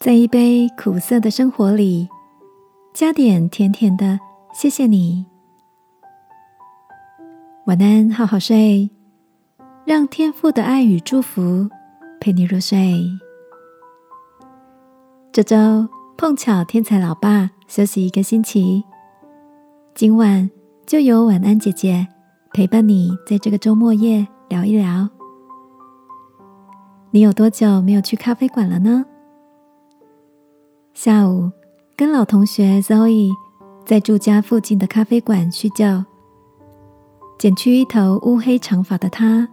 在一杯苦涩的生活里，加点甜甜的。谢谢你，晚安，好好睡，让天赋的爱与祝福陪你入睡。这周碰巧天才老爸休息一个星期，今晚就由晚安姐姐陪伴你，在这个周末夜聊一聊。你有多久没有去咖啡馆了呢？下午跟老同学 Zoe。在住家附近的咖啡馆叙旧，剪去一头乌黑长发的他，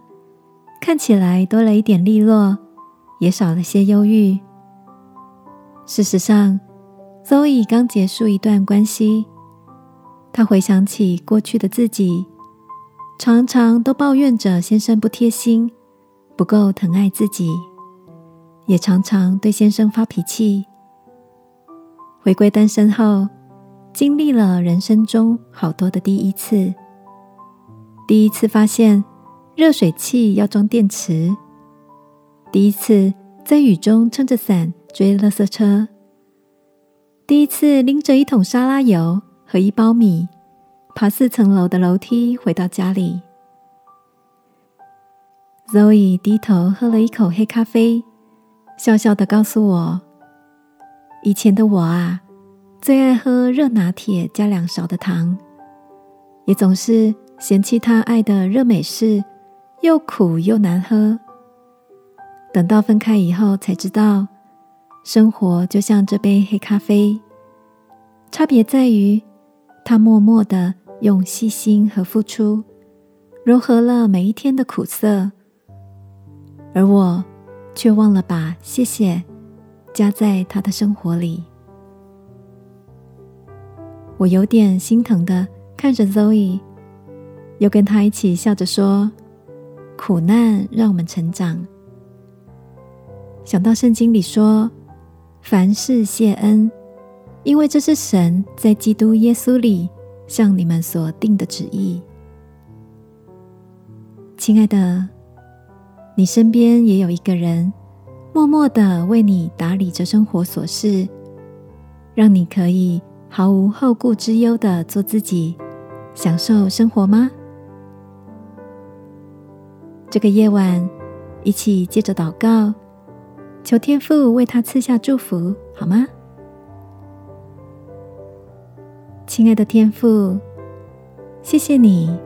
看起来多了一点利落，也少了些忧郁。事实上，Zoe 刚结束一段关系，她回想起过去的自己，常常都抱怨着先生不贴心，不够疼爱自己，也常常对先生发脾气。回归单身后。经历了人生中好多的第一次，第一次发现热水器要装电池，第一次在雨中撑着伞追垃圾车，第一次拎着一桶沙拉油和一包米爬四层楼的楼梯回到家里。Zoe 低头喝了一口黑咖啡，笑笑的告诉我：“以前的我啊。”最爱喝热拿铁加两勺的糖，也总是嫌弃他爱的热美式又苦又难喝。等到分开以后，才知道生活就像这杯黑咖啡，差别在于他默默的用细心和付出融合了每一天的苦涩，而我却忘了把谢谢加在他的生活里。我有点心疼的看着 Zoe，又跟他一起笑着说：“苦难让我们成长。”想到圣经里说：“凡事谢恩，因为这是神在基督耶稣里向你们所定的旨意。”亲爱的，你身边也有一个人，默默的为你打理着生活琐事，让你可以。毫无后顾之忧的做自己，享受生活吗？这个夜晚，一起接着祷告，求天父为他赐下祝福，好吗？亲爱的天父，谢谢你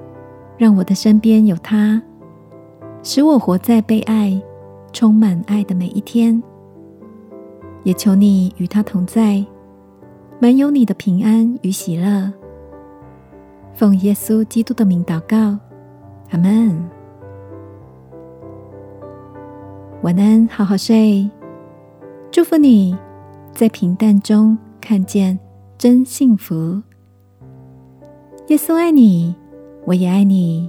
让我的身边有他，使我活在被爱、充满爱的每一天。也求你与他同在。满有你的平安与喜乐，奉耶稣基督的名祷告，阿门。晚安，好好睡。祝福你在平淡中看见真幸福。耶稣爱你，我也爱你。